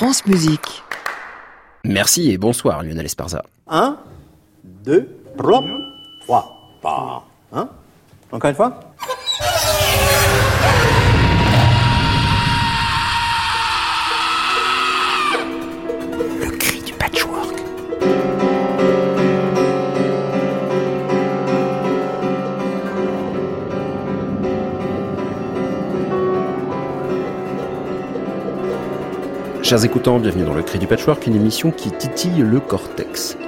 France Musique. Merci et bonsoir Lionel Esparza. 1, 2, 3, 3, pas. Hein? Encore une fois? Chers écoutants, bienvenue dans Le Cri du Patchwork, une émission qui titille le cortex.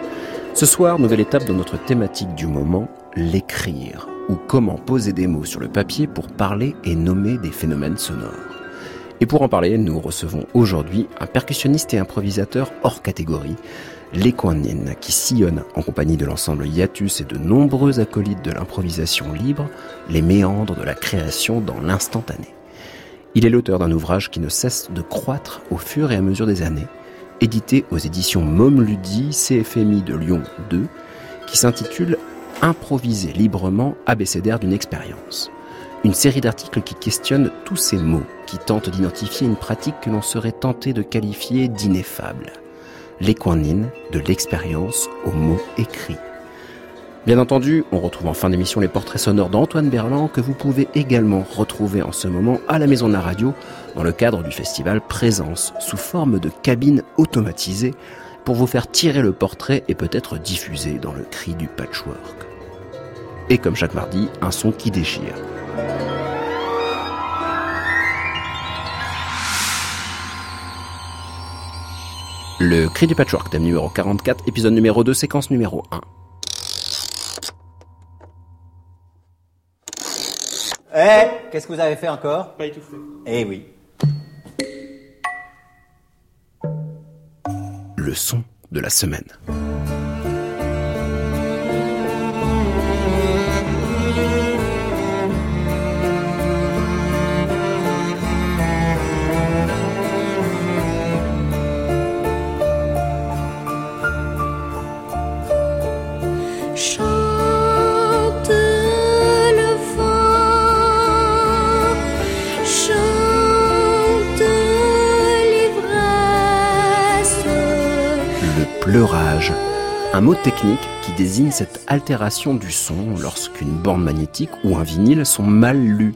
Ce soir, nouvelle étape dans notre thématique du moment, l'écrire, ou comment poser des mots sur le papier pour parler et nommer des phénomènes sonores. Et pour en parler, nous recevons aujourd'hui un percussionniste et improvisateur hors catégorie, Les Nin, qui sillonne en compagnie de l'ensemble Hiatus et de nombreux acolytes de l'improvisation libre, les méandres de la création dans l'instantané. Il est l'auteur d'un ouvrage qui ne cesse de croître au fur et à mesure des années, édité aux éditions Momludi CFMI de Lyon 2, qui s'intitule Improviser librement abécédaire d'une expérience. Une série d'articles qui questionnent tous ces mots, qui tentent d'identifier une pratique que l'on serait tenté de qualifier d'ineffable. L'équanine de l'expérience au mot écrit. Bien entendu, on retrouve en fin d'émission les portraits sonores d'Antoine Berland que vous pouvez également retrouver en ce moment à la Maison de la Radio dans le cadre du festival Présence sous forme de cabine automatisée pour vous faire tirer le portrait et peut-être diffuser dans le cri du patchwork. Et comme chaque mardi, un son qui déchire. Le cri du patchwork, thème numéro 44, épisode numéro 2, séquence numéro 1. Eh, qu'est-ce que vous avez fait encore? Pas étouffé. Eh oui. Le son de la semaine. Un mot technique qui désigne cette altération du son lorsqu'une borne magnétique ou un vinyle sont mal lus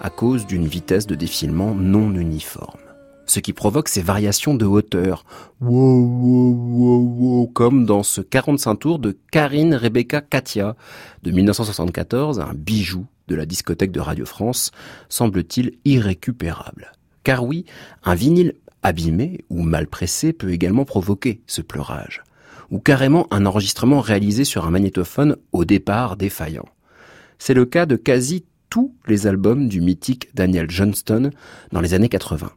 à cause d'une vitesse de défilement non uniforme. Ce qui provoque ces variations de hauteur, wow, comme dans ce 45 tours de Karine Rebecca Katia de 1974, un bijou de la discothèque de Radio France, semble-t-il irrécupérable. Car oui, un vinyle abîmé ou mal pressé peut également provoquer ce pleurage, ou carrément un enregistrement réalisé sur un magnétophone au départ défaillant. C'est le cas de quasi tous les albums du mythique Daniel Johnston dans les années 80.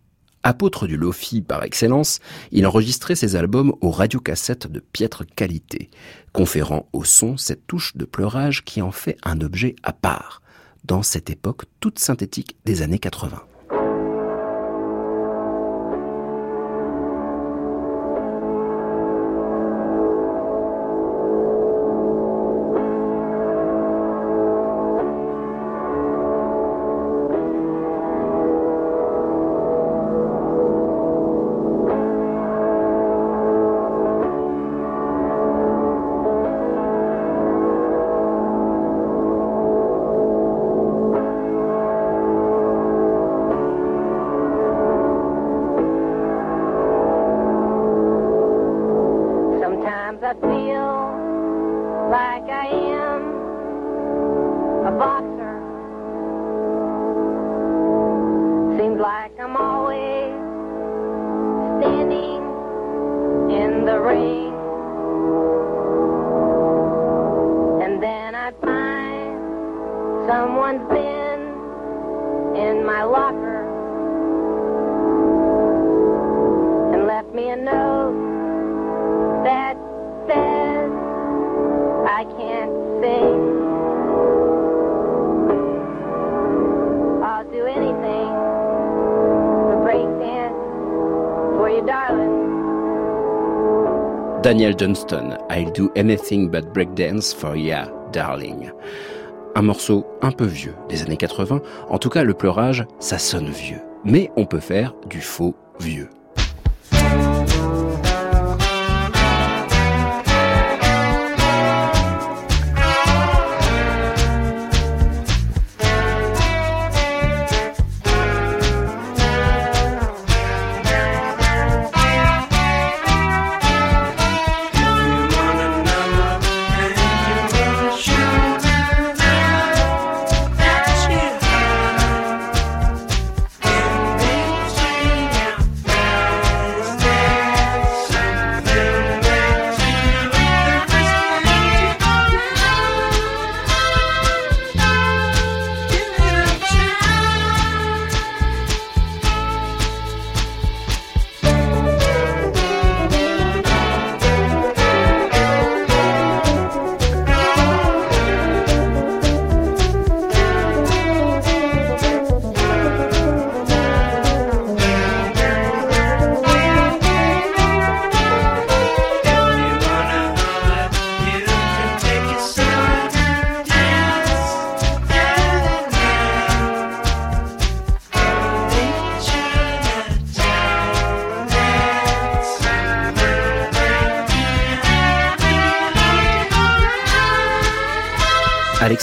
Apôtre du lofi par excellence, il enregistrait ses albums aux radiocassettes de piètre qualité, conférant au son cette touche de pleurage qui en fait un objet à part, dans cette époque toute synthétique des années 80. Daniel Johnston, I'll do anything but breakdance for ya, darling. Un morceau un peu vieux des années 80. En tout cas, le pleurage, ça sonne vieux. Mais on peut faire du faux vieux.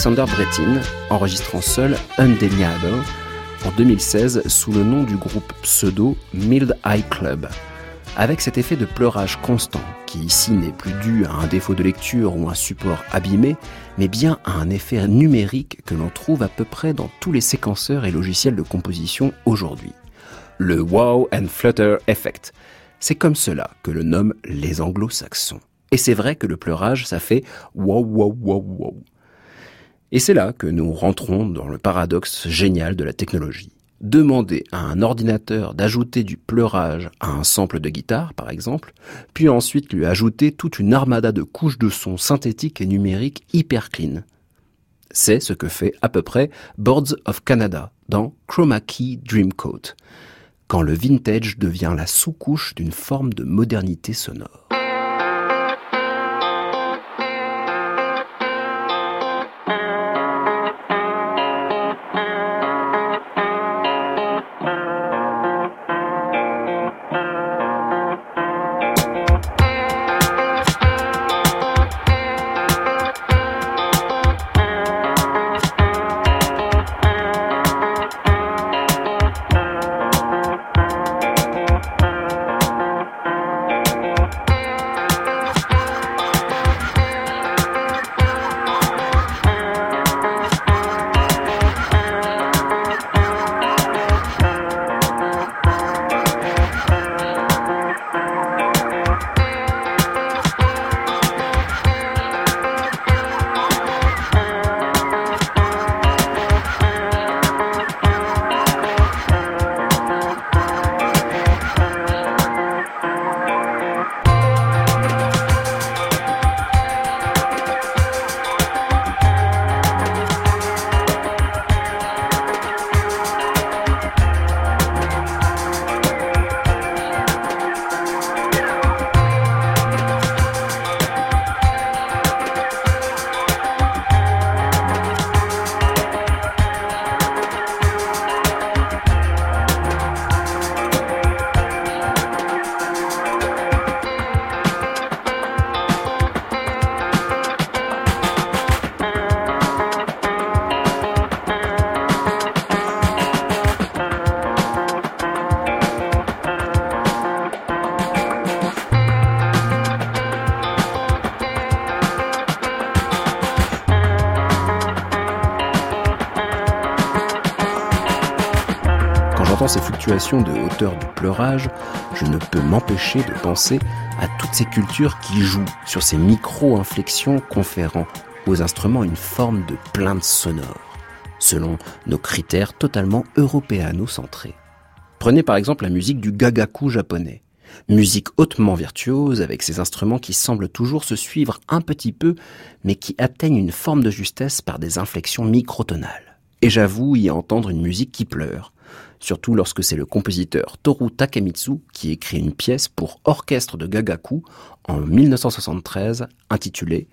Alexander Bretin, enregistrant seul Undeniable en 2016 sous le nom du groupe pseudo Mild Eye Club. Avec cet effet de pleurage constant, qui ici n'est plus dû à un défaut de lecture ou un support abîmé, mais bien à un effet numérique que l'on trouve à peu près dans tous les séquenceurs et logiciels de composition aujourd'hui. Le Wow and Flutter Effect. C'est comme cela que le nomment les anglo-saxons. Et c'est vrai que le pleurage, ça fait wow wow wow wow. Et c'est là que nous rentrons dans le paradoxe génial de la technologie. Demander à un ordinateur d'ajouter du pleurage à un sample de guitare, par exemple, puis ensuite lui ajouter toute une armada de couches de sons synthétiques et numériques hyper clean. C'est ce que fait à peu près Boards of Canada dans Chroma Key Dreamcoat, quand le vintage devient la sous-couche d'une forme de modernité sonore. De hauteur du pleurage, je ne peux m'empêcher de penser à toutes ces cultures qui jouent sur ces micro-inflexions conférant aux instruments une forme de plainte sonore, selon nos critères totalement européano-centrés. Prenez par exemple la musique du gagaku japonais. Musique hautement virtuose avec ces instruments qui semblent toujours se suivre un petit peu, mais qui atteignent une forme de justesse par des inflexions microtonales. Et j'avoue y entendre une musique qui pleure, surtout lorsque c'est le compositeur Toru Takemitsu qui écrit une pièce pour orchestre de Gagaku en 1973 intitulée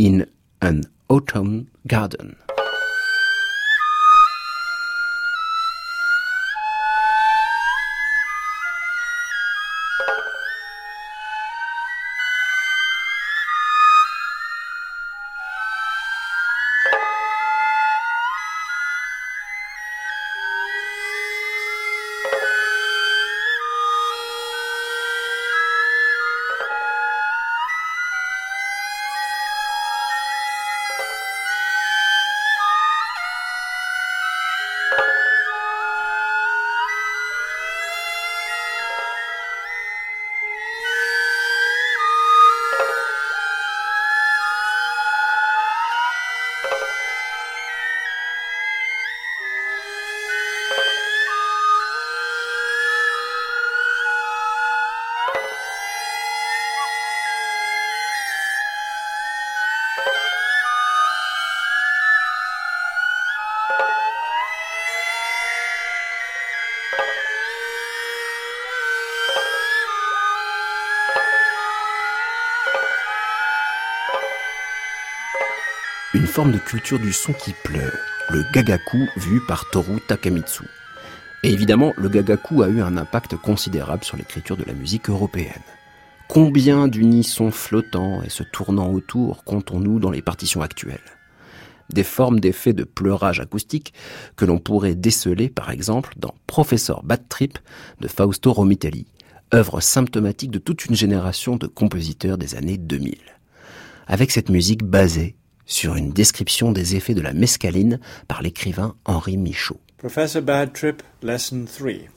In an Autumn Garden. Forme de culture du son qui pleure, le gagaku vu par Toru Takamitsu. Et évidemment, le gagaku a eu un impact considérable sur l'écriture de la musique européenne. Combien d'unissons flottants et se tournant autour comptons-nous dans les partitions actuelles? Des formes d'effets de pleurage acoustique que l'on pourrait déceler par exemple dans Professeur Bad Trip de Fausto Romitelli, œuvre symptomatique de toute une génération de compositeurs des années 2000. Avec cette musique basée sur une description des effets de la mescaline par l'écrivain Henri Michaud. Professor Bad Trip, Lesson 3.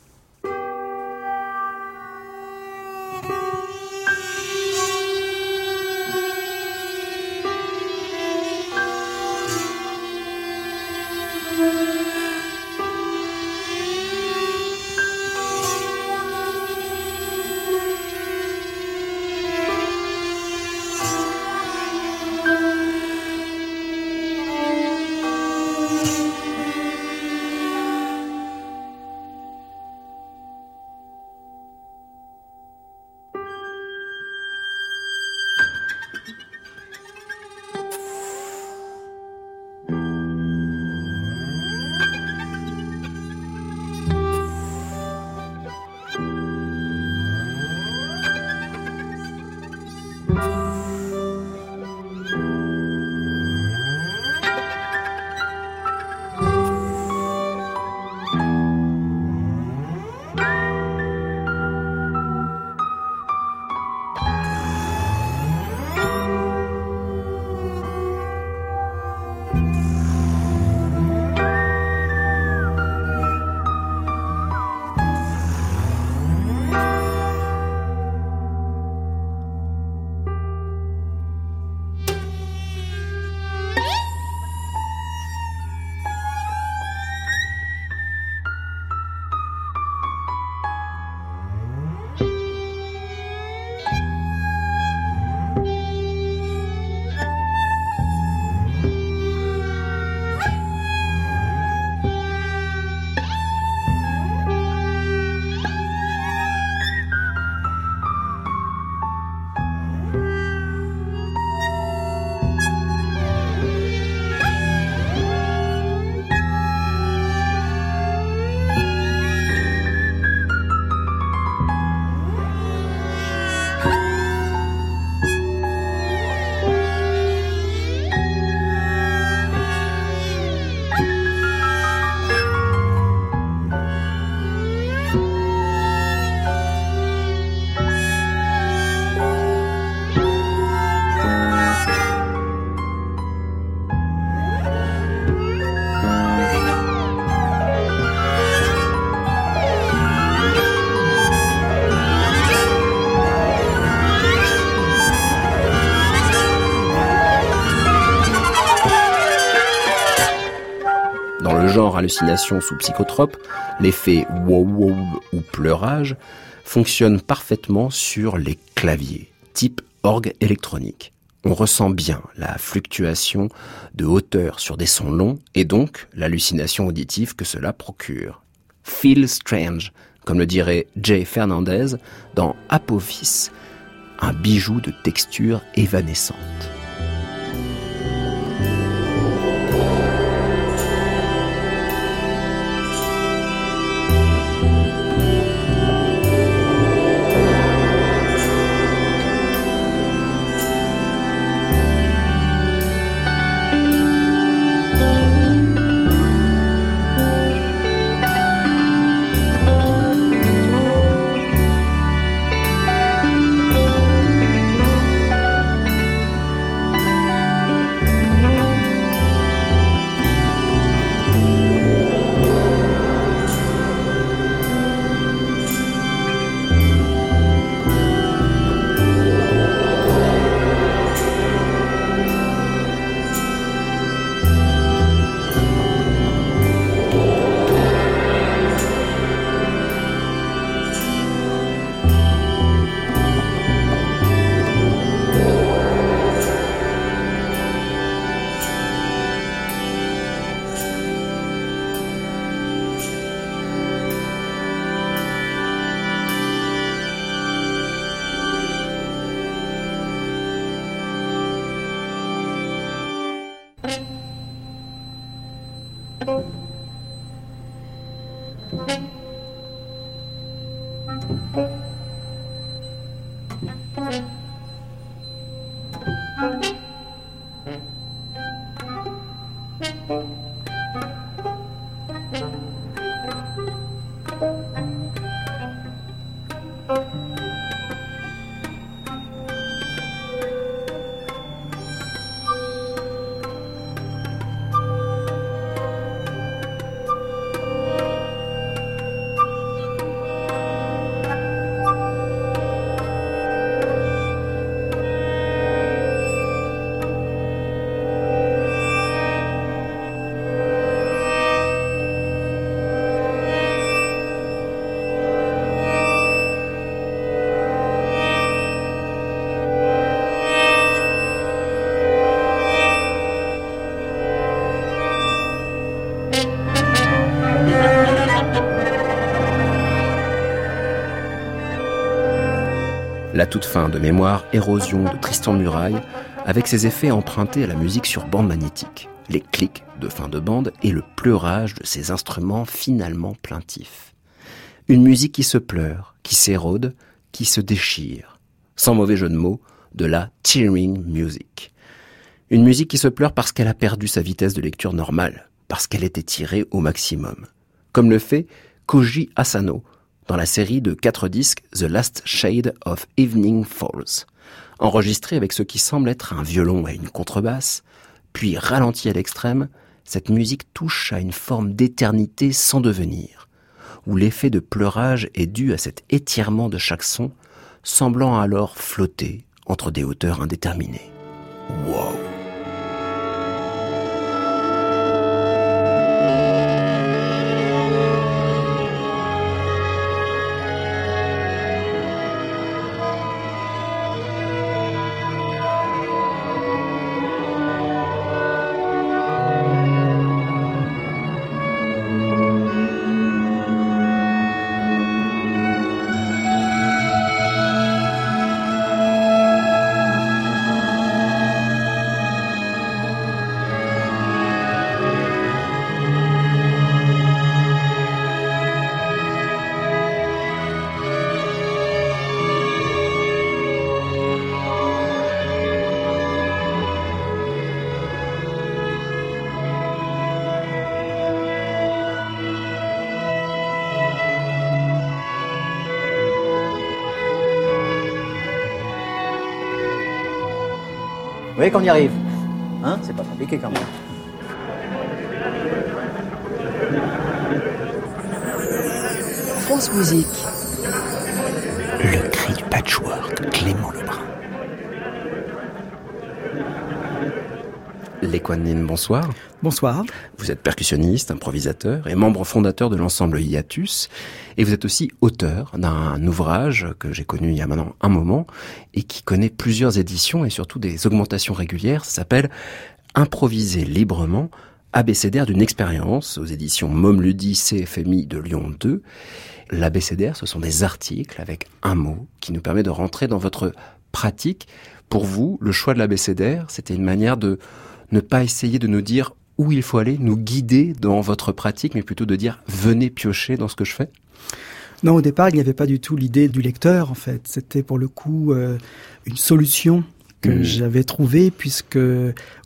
Hallucination sous psychotrope, l'effet wow wow ou pleurage fonctionne parfaitement sur les claviers, type orgue électronique. On ressent bien la fluctuation de hauteur sur des sons longs et donc l'hallucination auditive que cela procure. Feel strange, comme le dirait Jay Fernandez dans Apophis, un bijou de texture évanescente. Toute fin de mémoire Érosion de Tristan Muraille, avec ses effets empruntés à la musique sur bande magnétique, les clics de fin de bande et le pleurage de ces instruments finalement plaintifs. Une musique qui se pleure, qui s'érode, qui se déchire. Sans mauvais jeu de mots, de la tearing music. Une musique qui se pleure parce qu'elle a perdu sa vitesse de lecture normale, parce qu'elle était tirée au maximum. Comme le fait Koji Asano, dans la série de quatre disques The Last Shade of Evening Falls, enregistré avec ce qui semble être un violon et une contrebasse, puis ralenti à l'extrême, cette musique touche à une forme d'éternité sans devenir, où l'effet de pleurage est dû à cet étirement de chaque son, semblant alors flotter entre des hauteurs indéterminées. Wow! Voyez qu'on y arrive Hein C'est pas compliqué quand même. France Musique. Le cri du patchwork, Clément Lebrun. Léquanine, bonsoir. Bonsoir. Vous êtes percussionniste, improvisateur et membre fondateur de l'ensemble Hiatus. Et vous êtes aussi auteur d'un ouvrage que j'ai connu il y a maintenant un moment et qui connaît plusieurs éditions et surtout des augmentations régulières. Ça s'appelle Improviser librement, abécédaire d'une expérience aux éditions Momludi CFMI de Lyon 2. L'abécédaire, ce sont des articles avec un mot qui nous permet de rentrer dans votre pratique. Pour vous, le choix de l'abécédaire, c'était une manière de ne pas essayer de nous dire où il faut aller, nous guider dans votre pratique, mais plutôt de dire venez piocher dans ce que je fais? Non, au départ, il n'y avait pas du tout l'idée du lecteur, en fait. C'était pour le coup euh, une solution que Mm. j'avais trouvée, puisque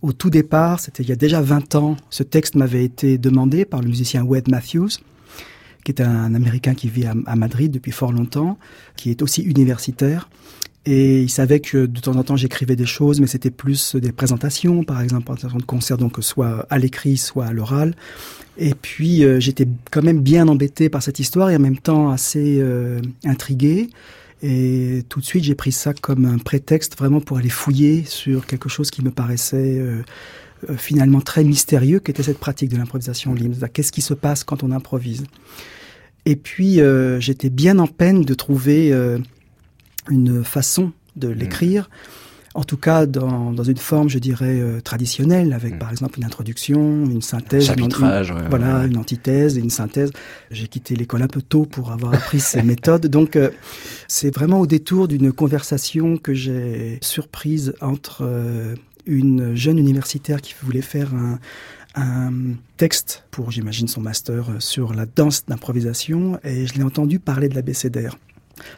au tout départ, c'était il y a déjà 20 ans, ce texte m'avait été demandé par le musicien Wade Matthews, qui est un Américain qui vit à, à Madrid depuis fort longtemps, qui est aussi universitaire. Et il savait que de temps en temps j'écrivais des choses, mais c'était plus des présentations, par exemple, présentations de concerts, donc soit à l'écrit, soit à l'oral. Et puis euh, j'étais quand même bien embêté par cette histoire et en même temps assez euh, intrigué. Et tout de suite j'ai pris ça comme un prétexte vraiment pour aller fouiller sur quelque chose qui me paraissait euh, finalement très mystérieux, qui était cette pratique de l'improvisation libre. Qu'est-ce qui se passe quand on improvise? Et puis j'étais bien en peine de trouver une façon de l'écrire. En tout cas, dans, dans une forme, je dirais, euh, traditionnelle, avec Mm. par exemple une introduction, une synthèse, une- Chapitrage, une- ouais, voilà, ouais. une antithèse et une synthèse. J'ai quitté l'école un peu tôt pour avoir appris ces méthodes. Donc, euh, c'est vraiment au détour d'une conversation que j'ai surprise entre euh, une jeune universitaire qui voulait faire un, un texte pour, j'imagine, son master euh, sur la danse d'improvisation et je l'ai entendu parler de l'abécédaire.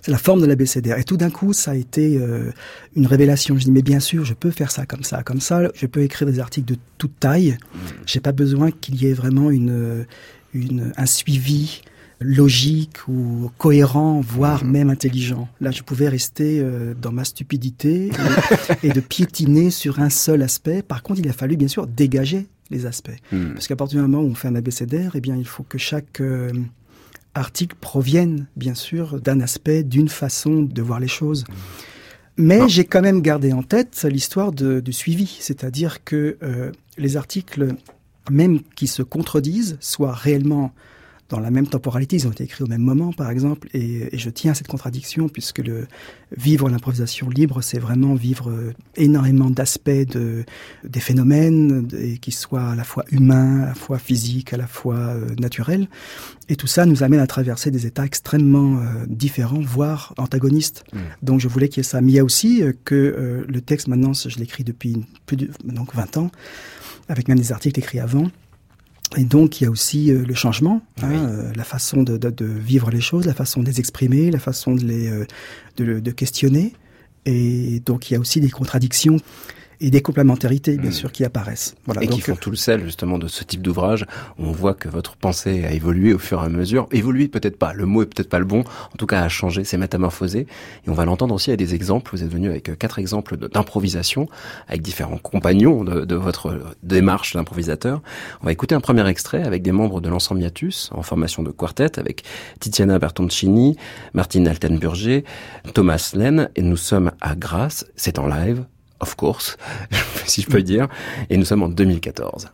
C'est la forme de l'abécédaire. Et tout d'un coup, ça a été euh, une révélation. Je dis, mais bien sûr, je peux faire ça comme ça, comme ça. Je peux écrire des articles de toute taille. J'ai pas besoin qu'il y ait vraiment une, une, un suivi logique ou cohérent, voire même intelligent. Là, je pouvais rester euh, dans ma stupidité et, et de piétiner sur un seul aspect. Par contre, il a fallu bien sûr dégager les aspects. Hmm. Parce qu'à partir du moment où on fait un abécédaire, eh bien, il faut que chaque euh, article provienne, bien sûr, d'un aspect, d'une façon de voir les choses. Mais j'ai quand même gardé en tête l'histoire du suivi, c'est-à-dire que euh, les articles, même qui se contredisent, soient réellement dans la même temporalité, ils ont été écrits au même moment, par exemple, et, et je tiens à cette contradiction, puisque le vivre l'improvisation libre, c'est vraiment vivre euh, énormément d'aspects de, des phénomènes, et qui soient à la fois humains, à la fois physiques, à la fois euh, naturels. Et tout ça nous amène à traverser des états extrêmement euh, différents, voire antagonistes. Donc je voulais qu'il y ait ça. Mais il y a aussi euh, que le texte, maintenant, je l'écris depuis plus de donc 20 ans, avec même des articles écrits avant. Et donc, il y a aussi euh, le changement, hein, euh, la façon de, de- de vivre les choses, la façon de les exprimer, la façon de les euh, de, de questionner. Et donc, il y a aussi des contradictions et des complémentarités, bien Mm. sûr, qui apparaissent. Voilà. et qui donc, euh, font tout le sel justement de ce type d'ouvrage. On voit que votre pensée a évolué au fur et à mesure. Évolué peut-être pas, le mot est peut-être pas le bon. En tout cas, a changé, s'est métamorphosé. Et on va l'entendre aussi à des exemples. Vous êtes venu avec euh, quatre exemples d'improvisation avec différents compagnons de, de votre euh, démarche d'improvisateur. On va écouter un premier extrait avec des membres de l'ensemble Miatus en formation de quartet avec Tiziana Bertoncini, Martine Altenburger, Thomas Len et nous sommes à Grasse. C'est en live. Of course, si je peux dire. Et nous sommes en 2014.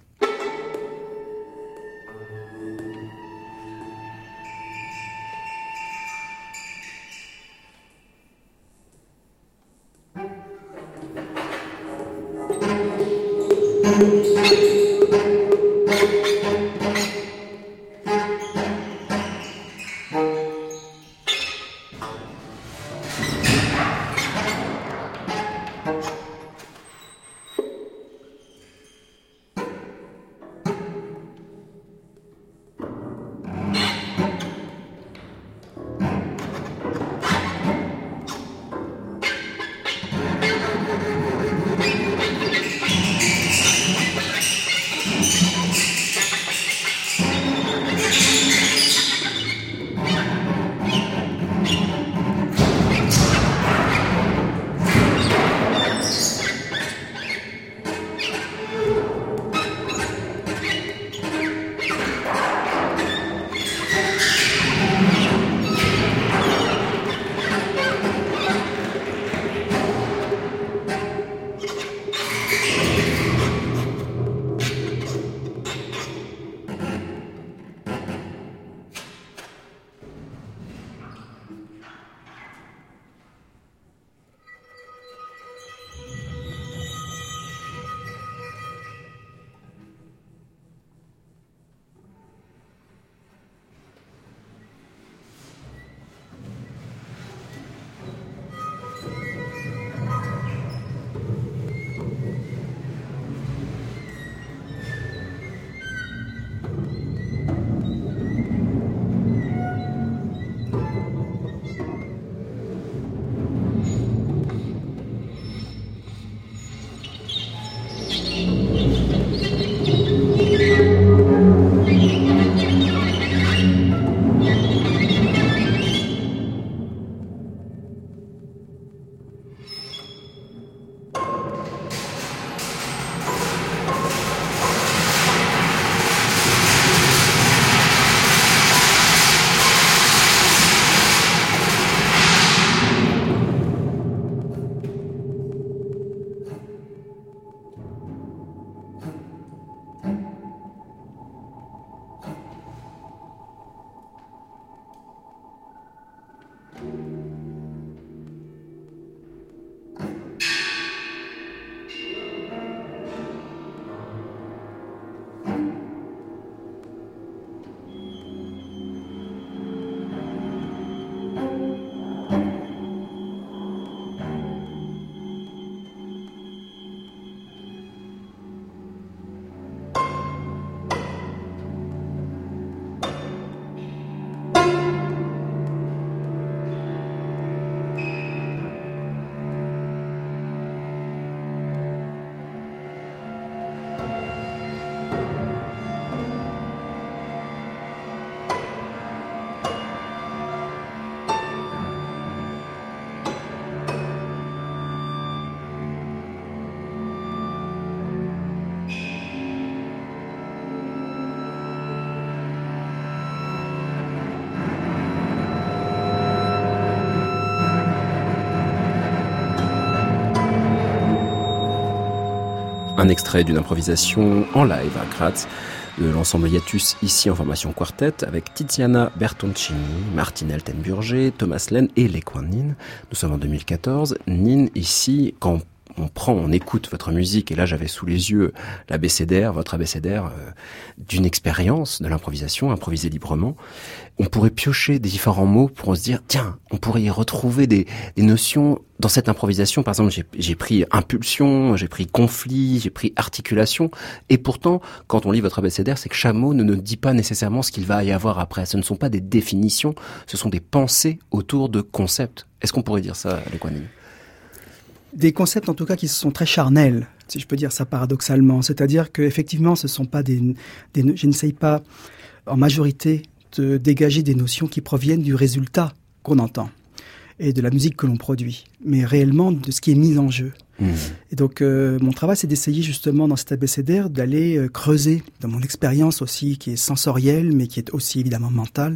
Un extrait d'une improvisation en live à Graz de l'ensemble Hiatus, ici en formation quartet, avec Tiziana Bertoncini, Martine Eltenburger, Thomas Len et Coins Nin. Nous sommes en 2014. Nin, ici, quand on prend, on écoute votre musique, et là j'avais sous les yeux l'abécédaire, votre abécédaire, euh, d'une expérience de l'improvisation, improviser librement, on pourrait piocher des différents mots pour se dire, tiens, on pourrait y retrouver des, des notions dans cette improvisation. Par exemple, j'ai- pris impulsion, j'ai pris conflit, j'ai pris articulation, et pourtant, quand on lit votre abécédaire, c'est que mot ne nous dit pas nécessairement ce qu'il va y avoir après. Ce ne sont pas des définitions, ce sont des pensées autour de concepts. Est-ce qu'on pourrait dire ça, Lequanine Des concepts en tout cas qui sont très charnels, si je peux dire ça paradoxalement. C'est-à-dire que effectivement, ce sont pas des, des je n'essaye pas en majorité de dégager des notions qui proviennent du résultat qu'on entend et de la musique que l'on produit, mais réellement de ce qui est mis en jeu. Et donc, euh, mon travail, c'est d'essayer justement dans cet abécédaire d'aller euh, creuser dans mon expérience aussi, qui est sensorielle, mais qui est aussi évidemment mentale,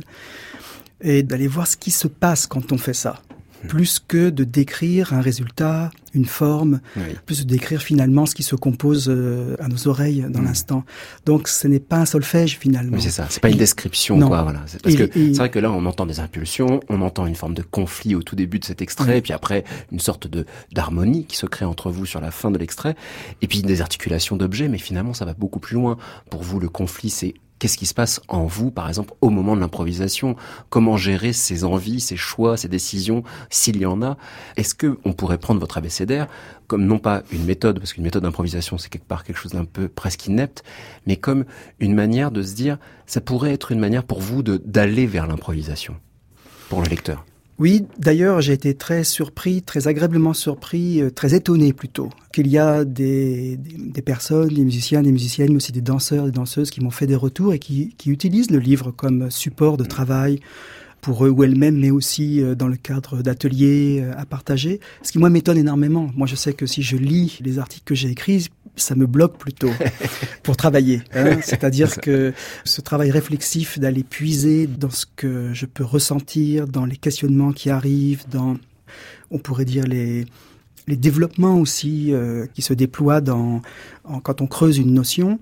et d'aller voir ce qui se passe quand on fait ça. Plus que de décrire un résultat, une forme, Oui. plus de décrire finalement ce qui se compose euh, à nos oreilles dans Mm. l'instant. Donc, ce n'est pas un solfège finalement. Oui, c'est ça. C'est pas une description, quoi. Voilà. C'est parce que c'est vrai que là, on entend des impulsions, on entend une forme de conflit au tout début de cet extrait, Oui. puis après une sorte de d'harmonie qui se crée entre vous sur la fin de l'extrait, et puis des articulations d'objets. Mais finalement, ça va beaucoup plus loin. Pour vous, le conflit, c'est Qu'est-ce qui se passe en vous, par exemple, au moment de l'improvisation? Comment gérer ses envies, ses choix, ses décisions, s'il y en a? Est-ce que on pourrait prendre votre abécédaire comme non pas une méthode, parce qu'une méthode d'improvisation, c'est quelque part quelque chose d'un peu presque inepte, mais comme une manière de se dire, ça pourrait être une manière pour vous d'aller vers l'improvisation, pour le lecteur? Oui, d'ailleurs, j'ai été très surpris, très agréablement surpris, euh, très étonné plutôt, qu'il y a des, personnes, des musiciens, des musiciennes, mais aussi des danseurs, des danseuses qui m'ont fait des retours et qui utilisent le livre comme support de travail pour eux ou elles-mêmes, mais aussi euh, dans le cadre d'ateliers euh, à partager. Ce qui, moi, m'étonne énormément. Moi, je sais que si je lis les articles que j'ai écrits, ça me bloque plutôt pour travailler. hein. C'est-à-dire que ce travail réflexif d'aller puiser dans ce que je peux ressentir, dans les questionnements qui arrivent, dans, on pourrait dire, les, les développements aussi euh, qui se déploient dans, en- quand on creuse une notion,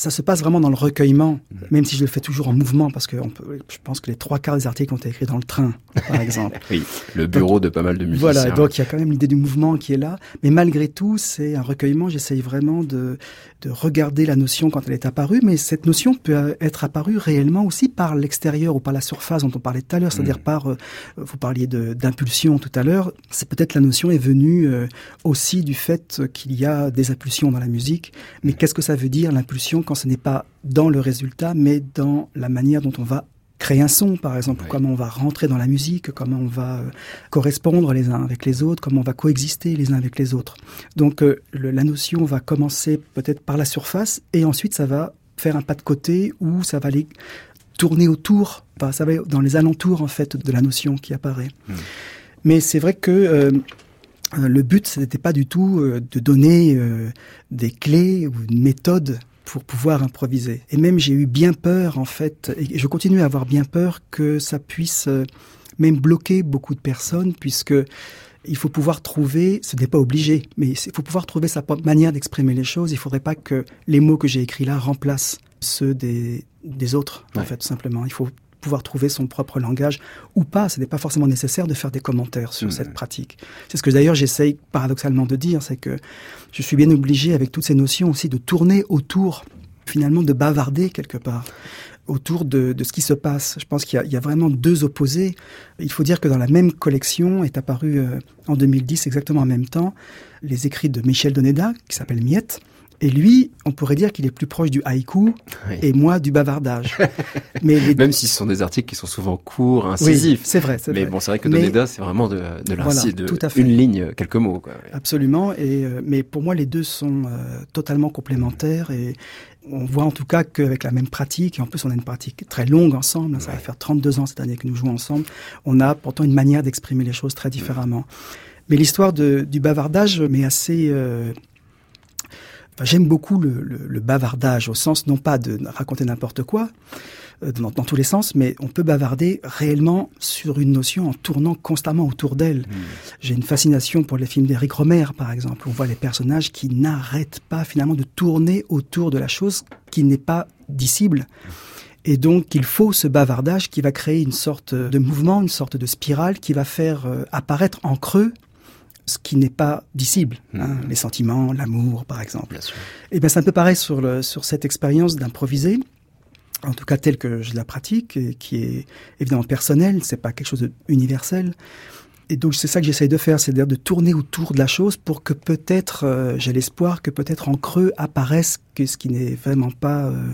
ça se passe vraiment dans le recueillement, même si je le fais toujours en mouvement, parce que on peut, je pense que les trois quarts des articles ont été écrits dans le train, par exemple. Oui, le bureau de pas mal de musiciens. Voilà, donc il y a quand même l'idée du mouvement qui est là. Mais malgré tout, c'est un recueillement. J'essaye vraiment de, de regarder la notion quand elle est apparue. Mais cette notion peut être apparue réellement aussi par l'extérieur ou par la surface dont on parlait tout à l'heure. C'est-à-dire par, euh, vous parliez d'impulsion tout à l'heure. C'est peut-être la notion est venue euh, aussi du fait qu'il y a des impulsions dans la musique. Mais qu'est-ce que ça veut dire l'impulsion quand ce n'est pas dans le résultat, mais dans la manière dont on va créer un son, par exemple, Ouais. comment on va rentrer dans la musique, comment on va euh, correspondre les uns avec les autres, comment on va coexister les uns avec les autres. Donc euh, le- la notion va commencer peut-être par la surface et ensuite ça va faire un pas de côté où ça va aller tourner autour, ça va aller dans les alentours en fait de la notion qui apparaît. Mais c'est vrai que euh, le but, ce n'était pas du tout euh, de donner des clés ou une méthode pour pouvoir improviser. Et même j'ai eu bien peur, en fait, et je continue à avoir bien peur que ça puisse euh, même bloquer beaucoup de personnes, puisque il faut pouvoir trouver, ce n'est pas obligé, mais il faut pouvoir trouver sa propre manière d'exprimer les choses. Il ne faudrait pas que les mots que j'ai écrits là remplacent ceux des, des autres, en fait, tout simplement. Il faut pouvoir trouver son propre langage ou pas. Ce n'est pas forcément nécessaire de faire des commentaires sur Mhm. cette pratique. C'est ce que d'ailleurs j'essaye paradoxalement de dire, c'est que je suis bien obligé avec toutes ces notions aussi de tourner autour, finalement de bavarder quelque part autour de, de ce qui se passe. Je pense qu'il y, a- il y a vraiment deux opposés. Il faut dire que dans la même collection est apparu euh, en 2010, exactement en même temps, les écrits de Michel Doneda, qui s'appelle Miette. Et lui, on pourrait dire qu'il est plus proche du haïku Oui. et moi du bavardage. Mais les Même si ce sont des articles qui sont souvent courts, oui, incisifs. c'est vrai, c'est mais vrai. bon, c'est vrai que Mais- Doneda, c'est vraiment de, de Voilà, l'inci, de tout à fait. une ligne, quelques mots. Quoi. Absolument. Et euh, mais pour moi, les deux sont euh, totalement complémentaires et on voit en tout cas qu'avec la même pratique, et en plus on a une pratique très longue ensemble, hein, ça va faire 32 ans cette année que nous jouons ensemble, on a pourtant une manière d'exprimer les choses très différemment. Mais l'histoire du bavardage m'est assez... euh, enfin, J'aime beaucoup le, le- le bavardage au sens non pas de raconter n'importe quoi, euh, dans, dans tous les sens, mais on peut bavarder réellement sur une notion en tournant constamment autour d'elle. J'ai une fascination pour les films d'Éric Romer, par exemple. On voit les personnages qui n'arrêtent pas finalement de tourner autour de la chose qui n'est pas dissible. Et donc, il faut ce bavardage qui va créer une sorte de mouvement, une sorte de spirale qui va faire euh, apparaître en creux ce qui n'est pas dissible, hein, les sentiments, l'amour, par exemple. Bien sûr. Et bien, c'est un peu pareil sur, le, sur cette expérience d'improviser, en tout cas telle que je la pratique, et qui est évidemment personnelle, c'est pas quelque chose d'universel. Et donc, c'est ça que j'essaye de faire, c'est-à-dire de tourner autour de la chose pour que peut-être, euh, j'ai l'espoir que peut-être en creux apparaisse que ce qui n'est vraiment pas euh,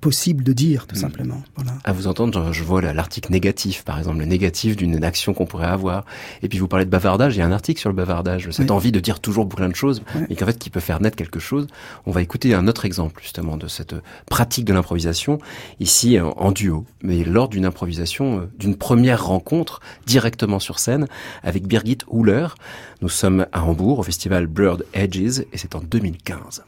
possible de dire, tout simplement. Voilà. À vous entendre, je je vois l'article négatif, par exemple, le négatif d'une action qu'on pourrait avoir. Et puis vous parlez de bavardage, il y a un article sur le bavardage, cette Oui. envie de dire toujours plein de choses, Ouais. mais qu'en fait qui peut faire naître quelque chose. On va écouter un autre exemple justement de cette pratique de l'improvisation, ici en, en duo, mais lors d'une improvisation, euh, d'une première rencontre directement sur scène avec Birgit Huller. Nous sommes à Hambourg au festival Blurred Edges et c'est en 2015.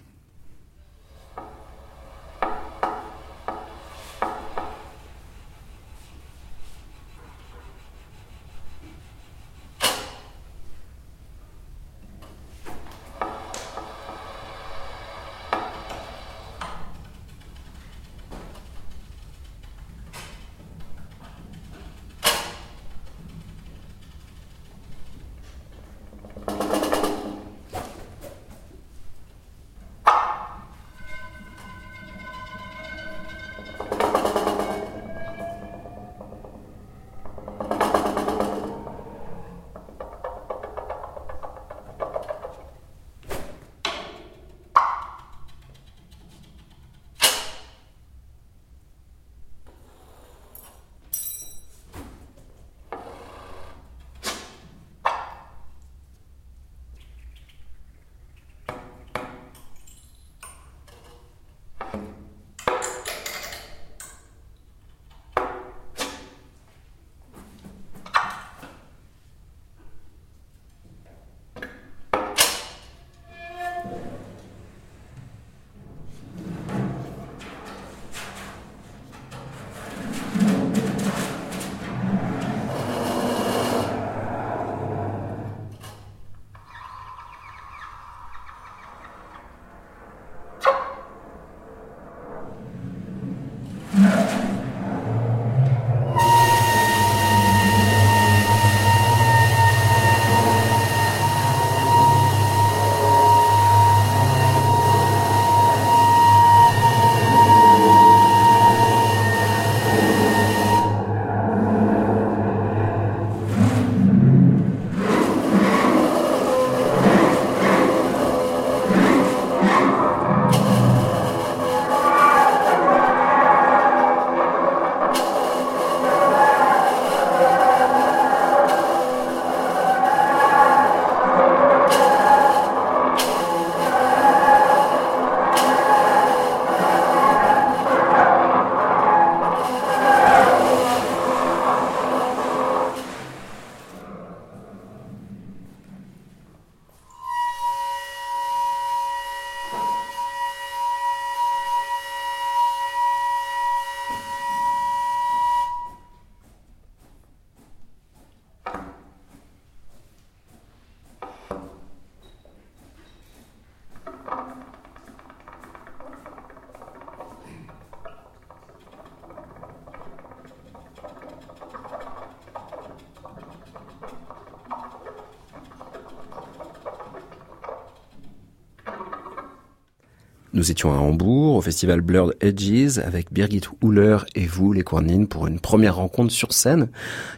Nous étions à Hambourg, au festival Blurred Edges, avec Birgit Huller et vous, les Cornines, pour une première rencontre sur scène.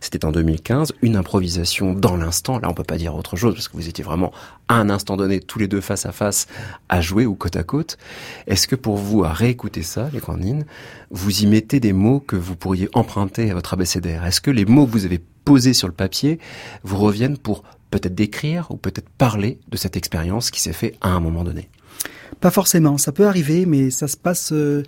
C'était en 2015, une improvisation dans l'instant. Là, on peut pas dire autre chose, parce que vous étiez vraiment à un instant donné, tous les deux face à face, à jouer ou côte à côte. Est-ce que pour vous, à réécouter ça, les Cornines, vous y mettez des mots que vous pourriez emprunter à votre abécédaire? Est-ce que les mots que vous avez posés sur le papier vous reviennent pour peut-être décrire ou peut-être parler de cette expérience qui s'est fait à un moment donné? Pas forcément, ça peut arriver, mais ça se passe. euh,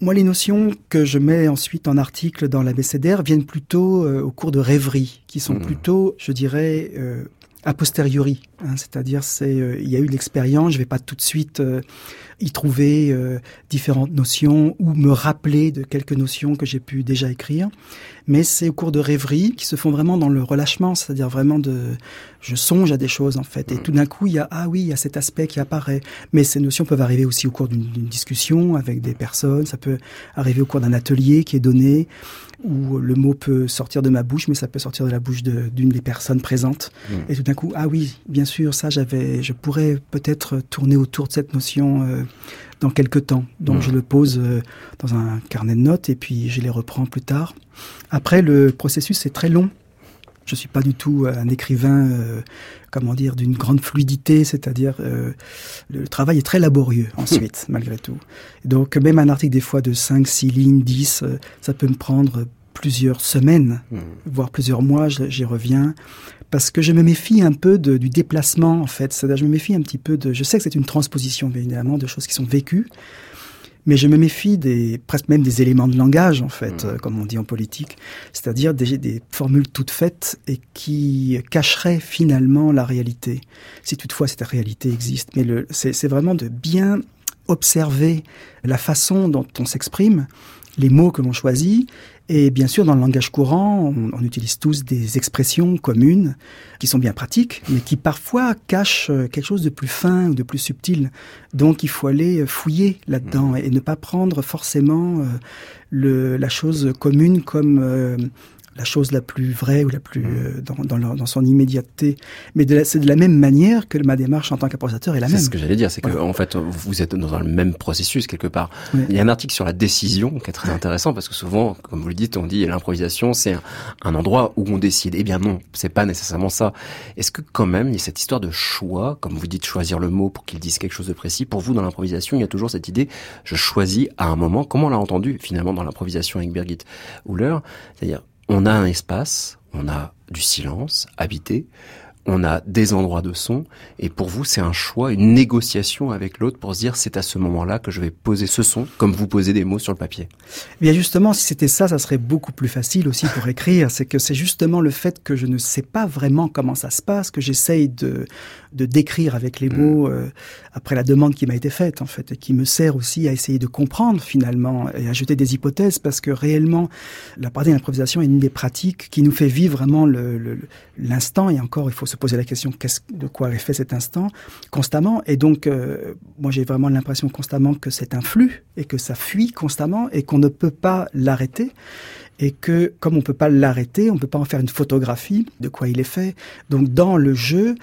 Moi, les notions que je mets ensuite en article dans l'abécédaire viennent plutôt euh, au cours de rêveries, qui sont Mhm. plutôt, je dirais, euh, a posteriori, hein, c'est-à-dire c'est euh, il y a eu l'expérience, je vais pas tout de suite euh, y trouver euh, différentes notions ou me rappeler de quelques notions que j'ai pu déjà écrire, mais c'est au cours de rêveries qui se font vraiment dans le relâchement, c'est-à-dire vraiment de je songe à des choses en fait. Et tout d'un coup il y a ah oui il y a cet aspect qui apparaît, mais ces notions peuvent arriver aussi au cours d'une discussion avec des personnes, ça peut arriver au cours d'un atelier qui est donné où le mot peut sortir de ma bouche, mais ça peut sortir de la bouche de- d'une des personnes présentes. Et tout d'un coup, ah oui, bien sûr, ça, j'avais, je pourrais peut-être tourner autour de cette notion euh, dans quelques temps. Donc, je le pose euh, dans un carnet de notes et puis je les reprends plus tard. Après, le processus est très long. Je suis pas du tout un écrivain, euh, comment dire, d'une grande fluidité, c'est-à-dire euh, le travail est très laborieux ensuite, malgré tout. Donc même un article des fois de 5, 6 lignes, 10, euh, ça peut me prendre plusieurs semaines, voire plusieurs mois, j'y reviens, parce que je me méfie un peu de- du déplacement en fait. C'est-à-dire je me méfie un petit peu de... Je sais que c'est une transposition bien évidemment de choses qui sont vécues, mais je me méfie des presque même des éléments de langage en fait, euh, comme on dit en politique, c'est-à-dire des, des formules toutes faites et qui cacheraient finalement la réalité, si toutefois cette réalité existe. Mais c'est vraiment de bien observer la façon dont on s'exprime, les mots que l'on choisit, et bien sûr dans le langage courant, on, on utilise tous des expressions communes qui sont bien pratiques, mais qui parfois cachent euh, quelque chose de plus fin ou de plus subtil. Donc il faut aller fouiller là-dedans et ne pas prendre forcément euh, le, la chose commune comme euh, la chose la plus vraie ou la plus euh, dans, dans, leur- dans son immédiateté. Mais c'est de la même manière que ma démarche en tant qu'improvisateur est la C'est même. ce que j'allais dire, c'est que Voilà. en fait vous êtes dans le même processus quelque part. Oui. Il y a un article sur la décision qui est très intéressant parce que souvent, comme vous le dites, on dit l'improvisation c'est un, un endroit où on décide. Eh bien non, c'est pas nécessairement ça. Est-ce que quand même il y a cette histoire de choix, comme vous dites, choisir le mot pour qu'il dise quelque chose de précis? Pour vous, dans l'improvisation, il y a toujours cette idée, je choisis à un moment. Comment on l'a entendu finalement dans l'improvisation avec Birgit Huller, c'est-à-dire on a un espace, on a du silence habité, on a des endroits de son, et pour vous, c'est un choix, une négociation avec l'autre pour se dire c'est à ce moment-là que je vais poser ce son, comme vous posez des mots sur le papier. Eh Bien justement, si c'était ça, ça serait beaucoup plus facile aussi pour écrire. C'est que c'est justement le fait que je ne sais pas vraiment comment ça se passe, que j'essaye de, de décrire avec les mots euh, après la demande qui m'a été faite en fait, et qui me sert aussi à essayer de comprendre finalement et à jeter des hypothèses, parce que réellement, la partie de l'improvisation est une des pratiques qui nous fait vivre vraiment le- le- l'instant. Et encore, il faut se poser la question qu'est-ce, de quoi est fait cet instant constamment. Et donc, euh, moi, j'ai vraiment l'impression constamment que c'est un flux et que ça fuit constamment et qu'on ne peut pas l'arrêter. Et que, comme on peut pas l'arrêter, on peut pas en faire une photographie de quoi il est fait. Donc, dans le jeu,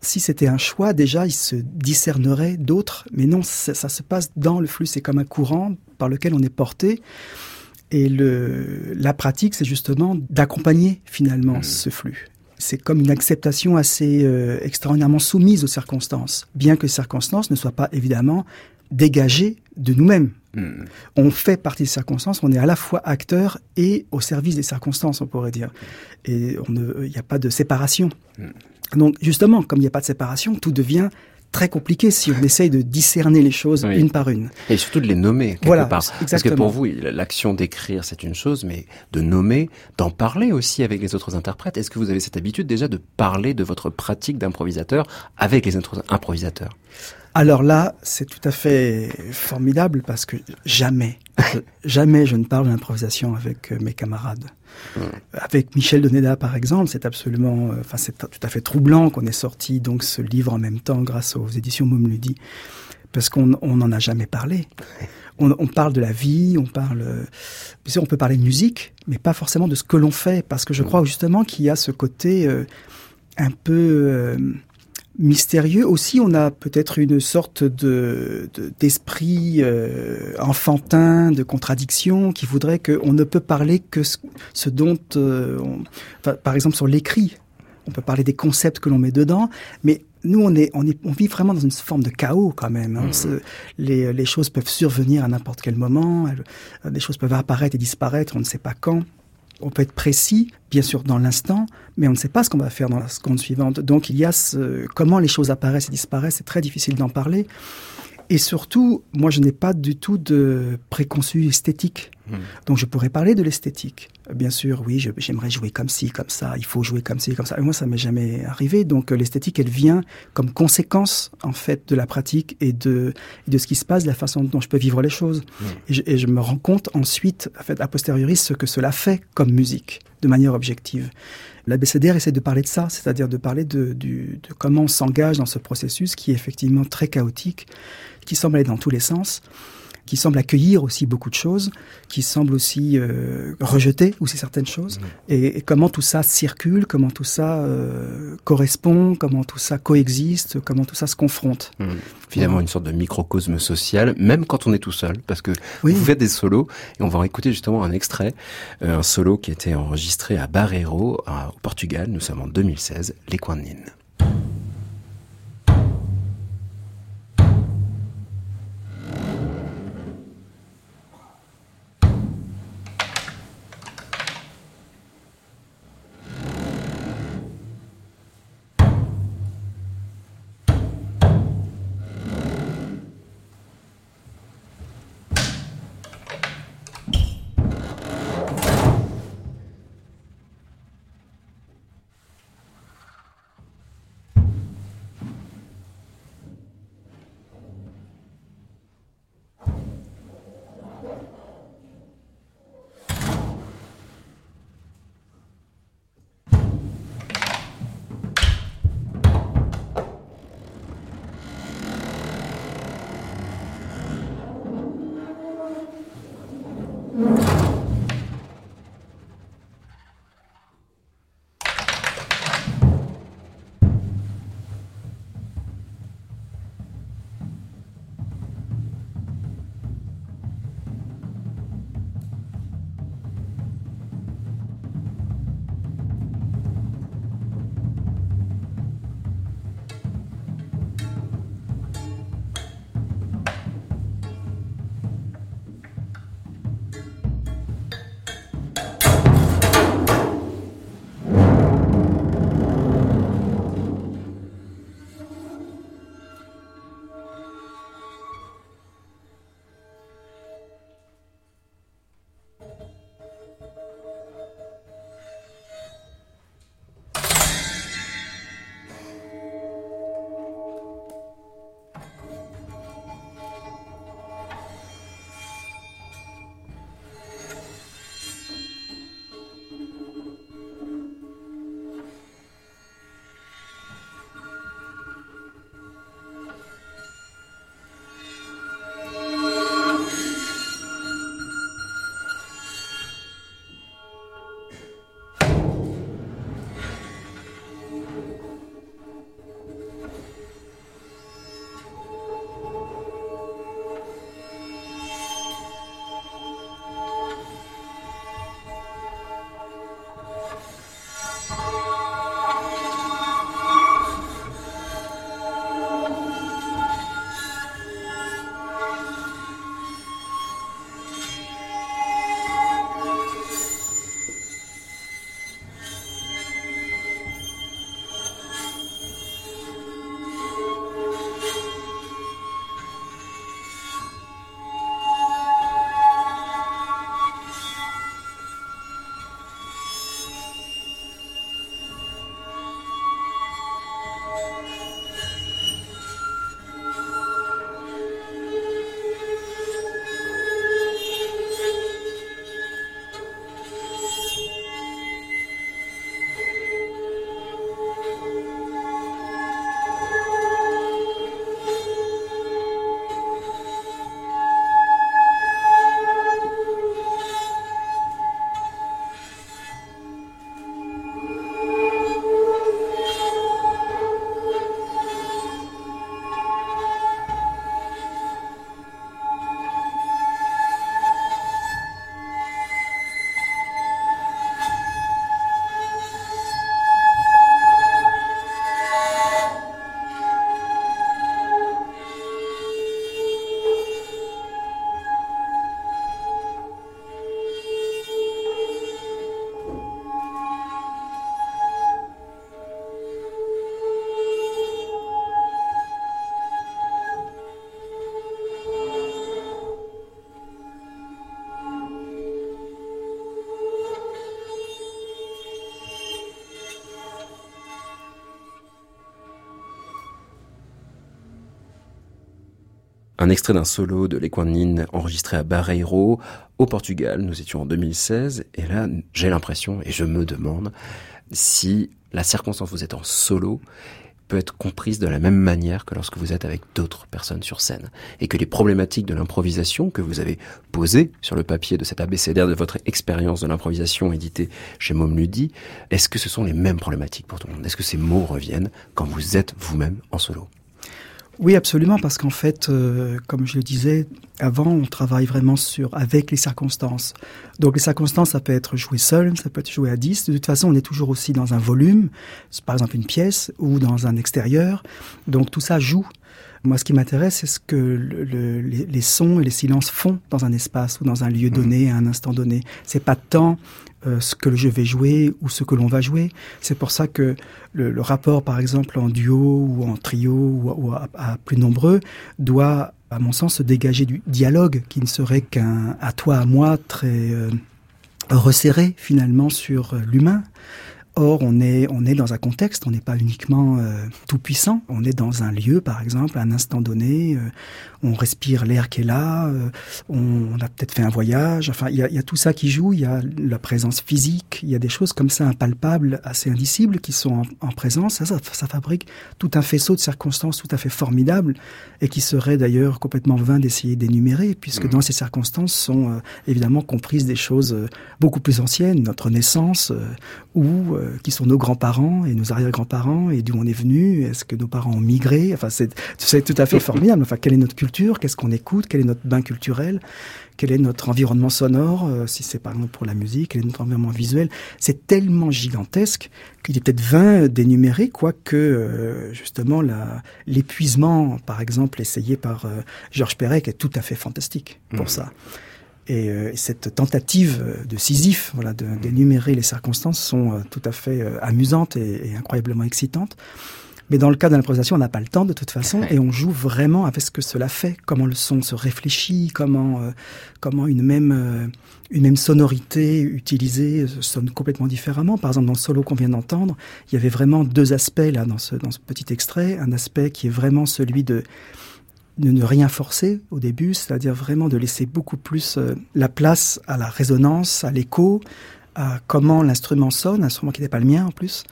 si c'était un choix, déjà, il se discernerait d'autres. Mais non, ça, ça se passe dans le flux. C'est comme un courant par lequel on est porté. Et le, la pratique, c'est justement d'accompagner finalement ce flux. C'est comme une acceptation assez euh, extraordinairement soumise aux circonstances, bien que les circonstances ne soient pas évidemment dégagées de nous-mêmes. On fait partie des circonstances, on est à la fois acteur et au service des circonstances, on pourrait dire. Et il n'y a pas de séparation. Donc justement, comme il n'y a pas de séparation, tout devient très compliqué si on essaye de discerner les choses Oui. une par une. Et surtout de les nommer quelque Voilà, part. Parce que pour vous, l'action d'écrire, c'est une chose, mais de nommer, d'en parler aussi avec les autres interprètes. Est-ce que vous avez cette habitude déjà de parler de votre pratique d'improvisateur avec les autres improvisateurs? Alors là, c'est tout à fait formidable parce que jamais, jamais je ne parle d'improvisation avec euh, mes camarades. Avec Michel Doneda, par exemple, c'est absolument, euh, enfin, c'est tout à fait troublant qu'on ait sorti donc ce livre en même temps grâce aux éditions Momludi, parce qu'on on n'en a jamais parlé. On, on parle de la vie, on parle, euh, bien sûr, on peut parler de musique, mais pas forcément de ce que l'on fait, parce que je crois justement qu'il y a ce côté euh, un peu euh, mystérieux. Aussi, on a peut-être une sorte de de- d'esprit euh, enfantin, de contradiction, qui voudrait qu'on ne peut parler que ce, ce dont, euh, on- enfin, par exemple, sur l'écrit, on peut parler des concepts que l'on met dedans, mais nous, on est, on est, on vit vraiment dans une forme de chaos quand même. hein. Ce- les, les choses peuvent survenir à n'importe quel moment. les choses peuvent apparaître et disparaître. On ne sait pas quand. On peut être précis, bien sûr, dans l'instant, mais on ne sait pas ce qu'on va faire dans la seconde suivante. Donc, il y a ce, comment les choses apparaissent et disparaissent. C'est très difficile d'en parler. Et surtout, moi, je n'ai pas du tout de préconçu esthétique Donc je pourrais parler de l'esthétique. Bien sûr, oui, j'aimerais jouer comme ci, comme ça, il faut jouer comme ci, comme ça. Et moi, ça m'est jamais arrivé. Donc euh, l'esthétique, elle vient comme conséquence, en fait, de la pratique et de, et de ce qui se passe, de la façon dont je peux vivre les choses. Et, je, et je me rends compte ensuite, en fait, a posteriori, ce que cela fait comme musique, de manière objective. L'ABCDR essaie de parler de ça, c'est-à-dire de parler de, du- de comment on s'engage dans ce processus qui est effectivement très chaotique, qui semble aller dans tous les sens, qui semble accueillir aussi beaucoup de choses, qui semble aussi euh, rejeter aussi certaines choses, et, et comment tout ça circule, comment tout ça euh, correspond, comment tout ça coexiste, comment tout ça se confronte. Hmm. Finalement, une sorte de microcosme social, même quand on est tout seul, parce que Oui. vous faites des solos, et on va écouter justement un extrait, euh, un solo qui a été enregistré à Barreiro, à- au Portugal, nous sommes en 2016, les coins de Nîmes. Un extrait d'un solo de Lequanine enregistré à Barreiro, au Portugal. Nous étions en 2016. Et là, j'ai l'impression, et je me demande, si la circonstance où vous êtes en solo peut être comprise de la même manière que lorsque vous êtes avec d'autres personnes sur scène. Et que les problématiques de l'improvisation que vous avez posées sur le papier de cet abécédaire de votre expérience de l'improvisation édité chez Mom Ludi, est-ce que ce sont les mêmes problématiques pour tout le monde? Est-ce que ces mots reviennent quand vous êtes vous-même en solo? Oui, absolument, parce qu'en fait, euh, comme je le disais avant, on travaille vraiment sur avec les circonstances. Donc les circonstances, ça peut être joué seul, ça peut être joué à 10. De toute façon, on est toujours aussi dans un volume, par exemple une pièce ou dans un extérieur. Donc tout ça joue. Moi, ce qui m'intéresse, c'est ce que le- le- les, les sons et les silences font dans un espace ou dans un lieu donné, à un instant donné. C'est pas tant euh, ce que je vais jouer ou ce que l'on va jouer. C'est pour ça que le, le rapport, par exemple, en duo ou en trio ou, ou à, à plus nombreux, doit, à mon sens, se dégager du dialogue qui ne serait qu'un à toi, à moi, très euh, resserré finalement sur euh, l'humain. Or, on est, on est dans un contexte, on n'est pas uniquement euh, tout puissant, on est dans un lieu, par exemple, à un instant donné, euh, on respire l'air qui est là, euh, on, on a peut-être fait un voyage, enfin, il y a, il y a tout ça qui joue, il y a la présence physique, il y a des choses comme ça impalpables, assez indicibles, qui sont en, en présence, ça, ça, ça fabrique tout un faisceau de circonstances tout à fait formidables, et qui serait d'ailleurs complètement vain d'essayer d'énumérer, puisque dans ces circonstances sont évidemment comprises des choses beaucoup plus anciennes, notre naissance, ou euh, qui sont nos grands-parents et nos arrière-grands-parents, et d'où on est venu, est-ce que nos parents ont migré, enfin c'est c'est tout à fait formidable, enfin quelle est notre culture, qu'est-ce qu'on écoute, quel est notre bain culturel, quel est notre environnement sonore, euh, si c'est par exemple pour la musique, quel est notre environnement visuel, c'est tellement gigantesque qu'il est peut-être vain d'énumérer, quoique euh, justement la- l'épuisement, par exemple, essayé par Georges Perec est tout à fait fantastique pour ça. Et, euh, et cette tentative euh, de Sisyphe, voilà, de- d'énumérer les circonstances, sont euh, tout à fait euh, amusantes et, et incroyablement excitantes. Mais dans le cas de l'improvisation, on n'a pas le temps de toute façon, et on joue vraiment avec ce que cela fait, comment le son se réfléchit, comment euh, comment une même une même sonorité utilisée sonne complètement différemment. Par exemple, dans le solo qu'on vient d'entendre, il y avait vraiment deux aspects là dans ce dans ce petit extrait, un aspect qui est vraiment celui de de ne rien forcer au début, c'est-à-dire vraiment de laisser beaucoup plus euh, la place à la résonance, à l'écho, à comment l'instrument sonne, un instrument qui n'était pas le mien en plus,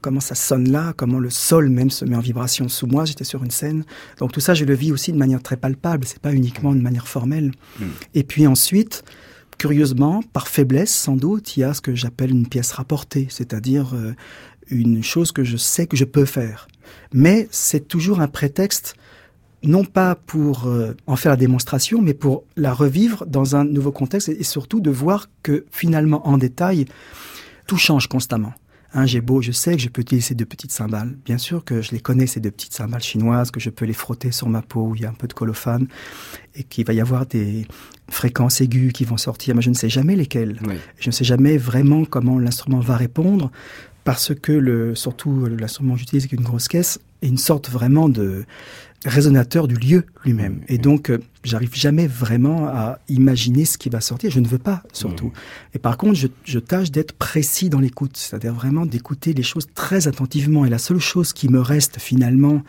comment ça sonne là, comment le sol même se met en vibration sous moi, j'étais sur une scène. Donc tout ça, je le vis aussi de manière très palpable, c'est pas uniquement de manière formelle. Et puis ensuite, curieusement, par faiblesse sans doute, il y a ce que j'appelle une pièce rapportée, c'est-à-dire euh, une chose que je sais que je peux faire. Mais c'est toujours un prétexte non pas pour euh, en faire la démonstration, mais pour la revivre dans un nouveau contexte et, et surtout de voir que finalement, en détail, tout change constamment. Hein, j'ai beau, je sais que je peux utiliser ces deux petites cymbales. Bien sûr que je les connais, ces deux petites cymbales chinoises, que je peux les frotter sur ma peau où il y a un peu de colophane et qu'il va y avoir des fréquences aiguës qui vont sortir, mais je ne sais jamais lesquelles. Oui. Je ne sais jamais vraiment comment l'instrument va répondre parce que le, surtout euh, l'instrument que j'utilise avec une grosse caisse est une sorte vraiment de résonateur du lieu lui-même. Et donc, euh, j'arrive jamais vraiment à imaginer ce qui va sortir. Je ne veux pas, surtout. Et par contre, je, je tâche d'être précis dans l'écoute, c'est-à-dire vraiment d'écouter les choses très attentivement. Et la seule chose qui me reste finalement,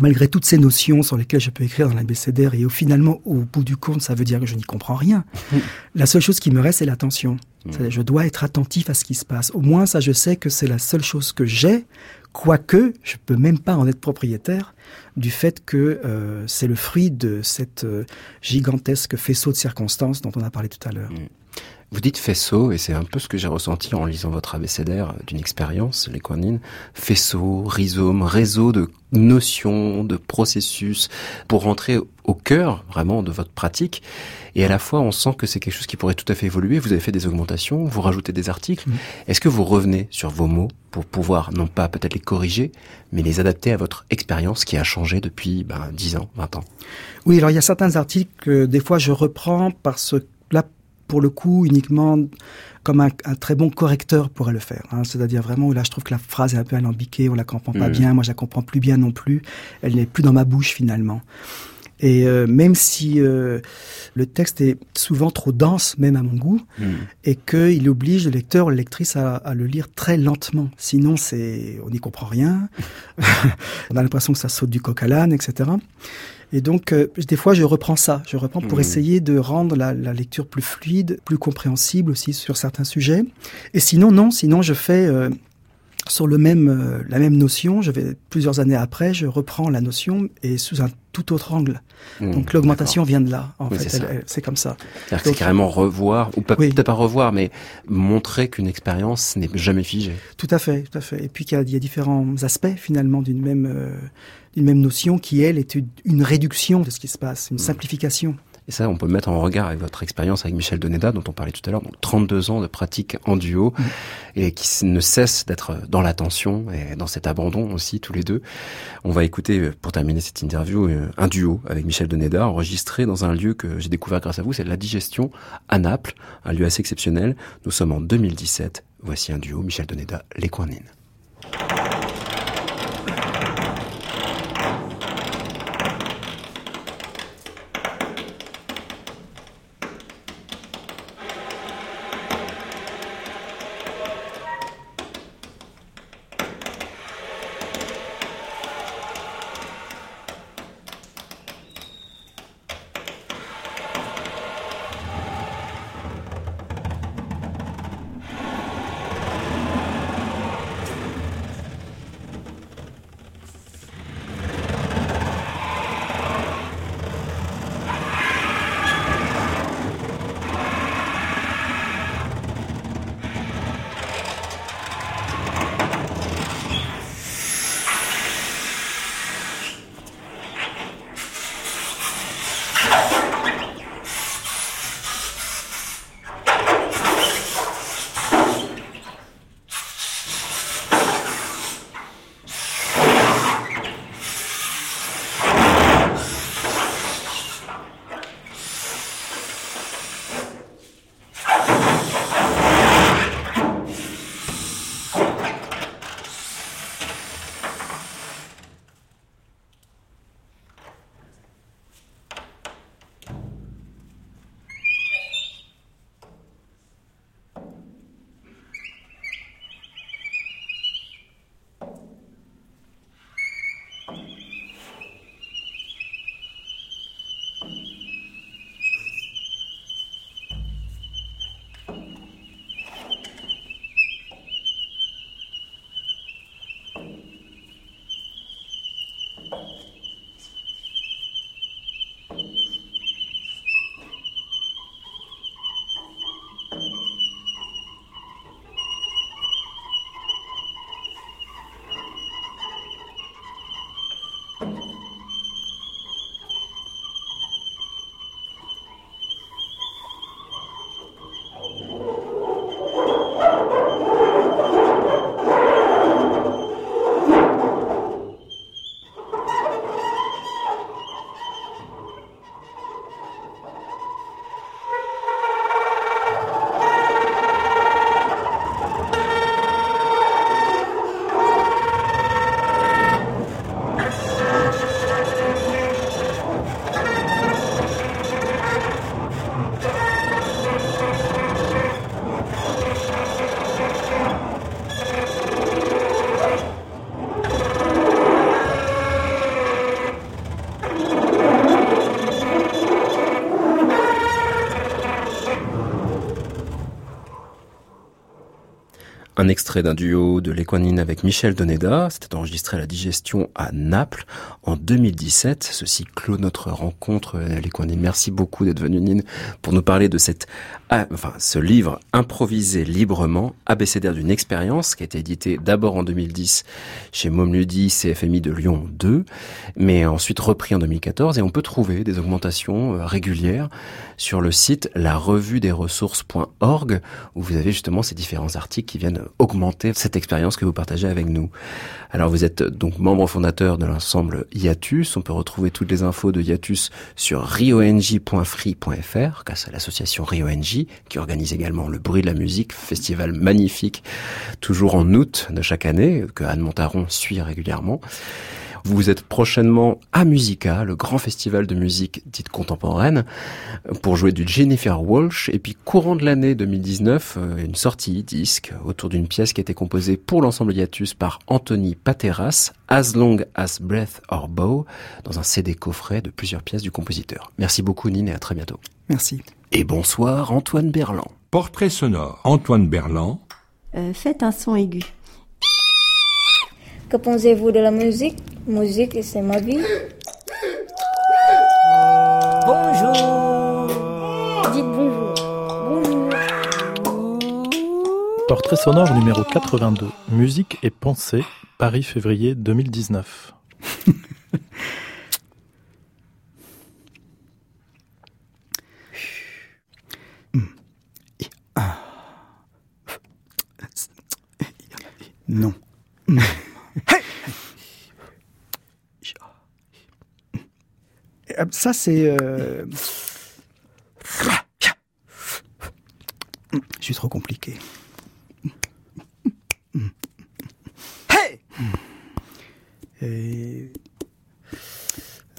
malgré toutes ces notions sur lesquelles je peux écrire dans l'abécédaire, et au, finalement, au bout du compte, ça veut dire que je n'y comprends rien. la seule chose qui me reste, c'est l'attention. C'est-à-dire, Je dois être attentif à ce qui se passe. Au moins, ça, je sais que c'est la seule chose que j'ai, quoique je peux même pas en être propriétaire du fait que euh, c'est le fruit de cette euh, gigantesque faisceau de circonstances dont on a parlé tout à l'heure. Vous dites faisceau, et c'est un peu ce que j'ai ressenti en lisant votre abécédaire d'une expérience, les Quanines. Faisceau, rhizome, réseau de notions, de processus, pour rentrer au cœur vraiment de votre pratique. Et à la fois, on sent que c'est quelque chose qui pourrait tout à fait évoluer. Vous avez fait des augmentations, vous rajoutez des articles. Est-ce que vous revenez sur vos mots pour pouvoir, non pas peut-être les corriger, mais les adapter à votre expérience qui a changé depuis ben, 10 ans, 20 ans? Oui, alors il y a certains articles que des fois je reprends parce que là, pour le coup, uniquement comme un, un très bon correcteur pourrait le faire. hein. C'est-à-dire vraiment où là, je trouve que la phrase est un peu alambiquée, on la comprend pas Mhm. bien, moi je la comprends plus bien non plus, elle n'est plus dans ma bouche finalement. Et euh, même si euh, le texte est souvent trop dense, même à mon goût, Hmm. et qu'il oblige le lecteur ou la lectrice à, à le lire très lentement. Sinon, c'est on n'y comprend rien. on a l'impression que ça saute du coq à l'âne, etc. Et donc, euh, des fois, je reprends ça. Je reprends pour Mhm. essayer de rendre la, la lecture plus fluide, plus compréhensible aussi sur certains sujets. Et sinon, non. Sinon, je fais euh, sur le même euh, la même notion. Je vais plusieurs années après, je reprends la notion et sous un tout autre angle. Hmm. Donc l'augmentation vient de là. En Oui, fait, c'est comme ça. C'est-à-dire que c'est carrément revoir, ou Oui. peut-être pas revoir, mais montrer qu'une expérience n'est jamais figée. Tout à fait, tout à fait. Et puis qu'il y a, il y a différents aspects finalement d'une même euh, d'une même notion qui elle est une, réduction de ce qui se passe, une simplification. Et ça, on peut mettre en regard avec votre expérience avec Michel Doneda, dont on parlait tout à l'heure, donc 32 ans de pratique en duo, et qui ne cesse d'être dans l'attention et dans cet abandon aussi, tous les deux. On va écouter, euh, pour terminer cette interview, euh, un duo avec Michel Doneda, enregistré dans un lieu que j'ai découvert grâce à vous, c'est la Digestion à Naples, un lieu assez exceptionnel. Nous sommes en 2017. Voici un duo, Michel Doneda, Les Coinines. Extrait d'un duo de l'Equanine avec Michel Doneda. C'était enregistré à la digestion à Naples en 2017. Ceci clôt notre rencontre, l'Equanine. Merci beaucoup d'être venu, Nine, pour nous parler de cette, ah, enfin, ce livre improvisé librement, abécédaire d'une expérience, qui a été édité d'abord en 2010 chez Momludi CFMI de Lyon 2, mais ensuite repris en 2014. Et on peut trouver des augmentations euh, régulières sur le site la revue des ressources.org, où vous avez justement ces différents articles qui viennent augmenter cette expérience que vous partagez avec nous. Alors vous êtes donc membre fondateur de l'ensemble Iatus. On peut retrouver toutes les infos de Iatus sur riong.free.fr, grâce à l'association RioNJ, qui organise également le bruit de la musique, festival magnifique, toujours en août de chaque année, que Anne Montaron suit régulièrement. Vous êtes prochainement à Musica, le grand festival de musique dite contemporaine, pour jouer du Jennifer Walsh. Et puis courant de l'année 2019, euh, une sortie disque autour d'une pièce qui a été composée pour l'ensemble Hiatus par Anthony Pateras, As Long as Breath or Bow, dans un CD coffret de plusieurs pièces du compositeur. Merci beaucoup Nine et à très bientôt. Merci. Et bonsoir Antoine Berland. Portrait sonore. Antoine Berland. Euh, faites un son aigu. Que pensez-vous de la musique? Musique, c'est ma vie. Bonjour. Dites bonjour. Bonjour. Portrait sonore numéro 82. Musique et pensée. Paris, février 2019. Non. Euh, Ça, c'est... euh, Je suis trop compliqué. Et...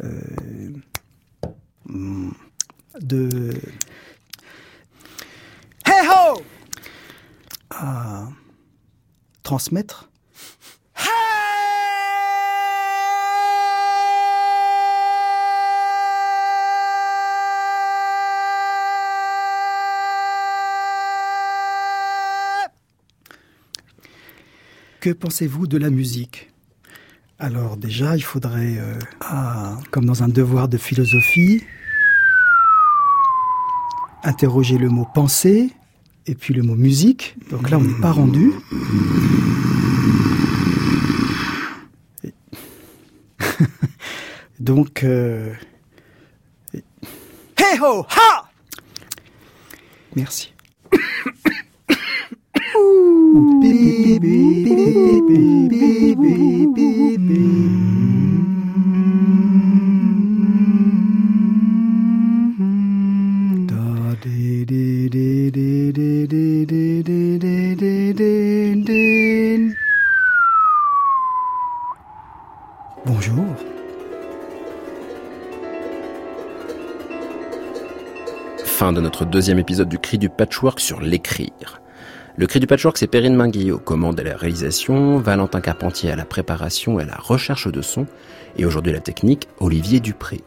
euh, hmm, De... Hey ho! À transmettre Que pensez-vous de la musique? Alors déjà, il faudrait, euh, comme dans un devoir de philosophie, interroger le mot penser et puis le mot musique. Donc là, on n'est pas rendu. Donc, euh, hey ho ha Merci. Bonjour. Fin de notre deuxième épisode du Cri du Patchwork sur l'écrire. Le Cri du Patchwork, c'est Perrine Minguy aux commandes et la réalisation, Valentin Carpentier à la préparation et à la recherche de son, et aujourd'hui la technique, Olivier Dupré.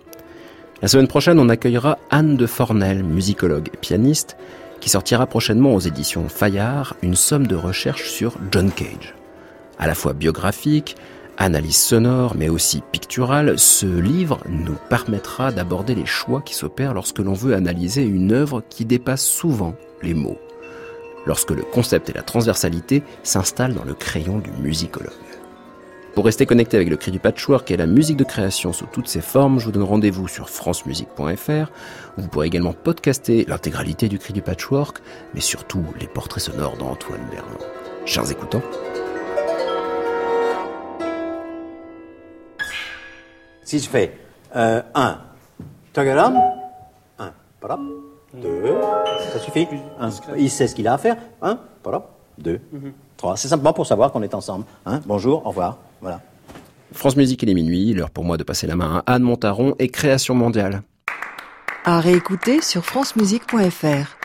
La semaine prochaine, on accueillera Anne de Fornel, musicologue et pianiste, qui sortira prochainement aux éditions Fayard une somme de recherche sur John Cage. À la fois biographique, analyse sonore, mais aussi picturale, ce livre nous permettra d'aborder les choix qui s'opèrent lorsque l'on veut analyser une œuvre qui dépasse souvent les mots, lorsque le concept et la transversalité s'installent dans le crayon du musicologue. Pour rester connecté avec le cri du patchwork et la musique de création sous toutes ses formes, je vous donne rendez-vous sur francemusique.fr. Vous pourrez également podcaster l'intégralité du cri du patchwork, mais surtout les portraits sonores d'Antoine Berland. Chers écoutants, Si je fais 1, tagaram, 1, parap, 2, ça suffit. Un, il sait ce qu'il a à faire. 1, parap, 2, 3. C'est simplement pour savoir qu'on est ensemble. Hein Bonjour, au revoir. Voilà. France Musique, il est minuit, l'heure pour moi de passer la main à Anne Montaron et Création Mondiale. À réécouter sur francemusique.fr.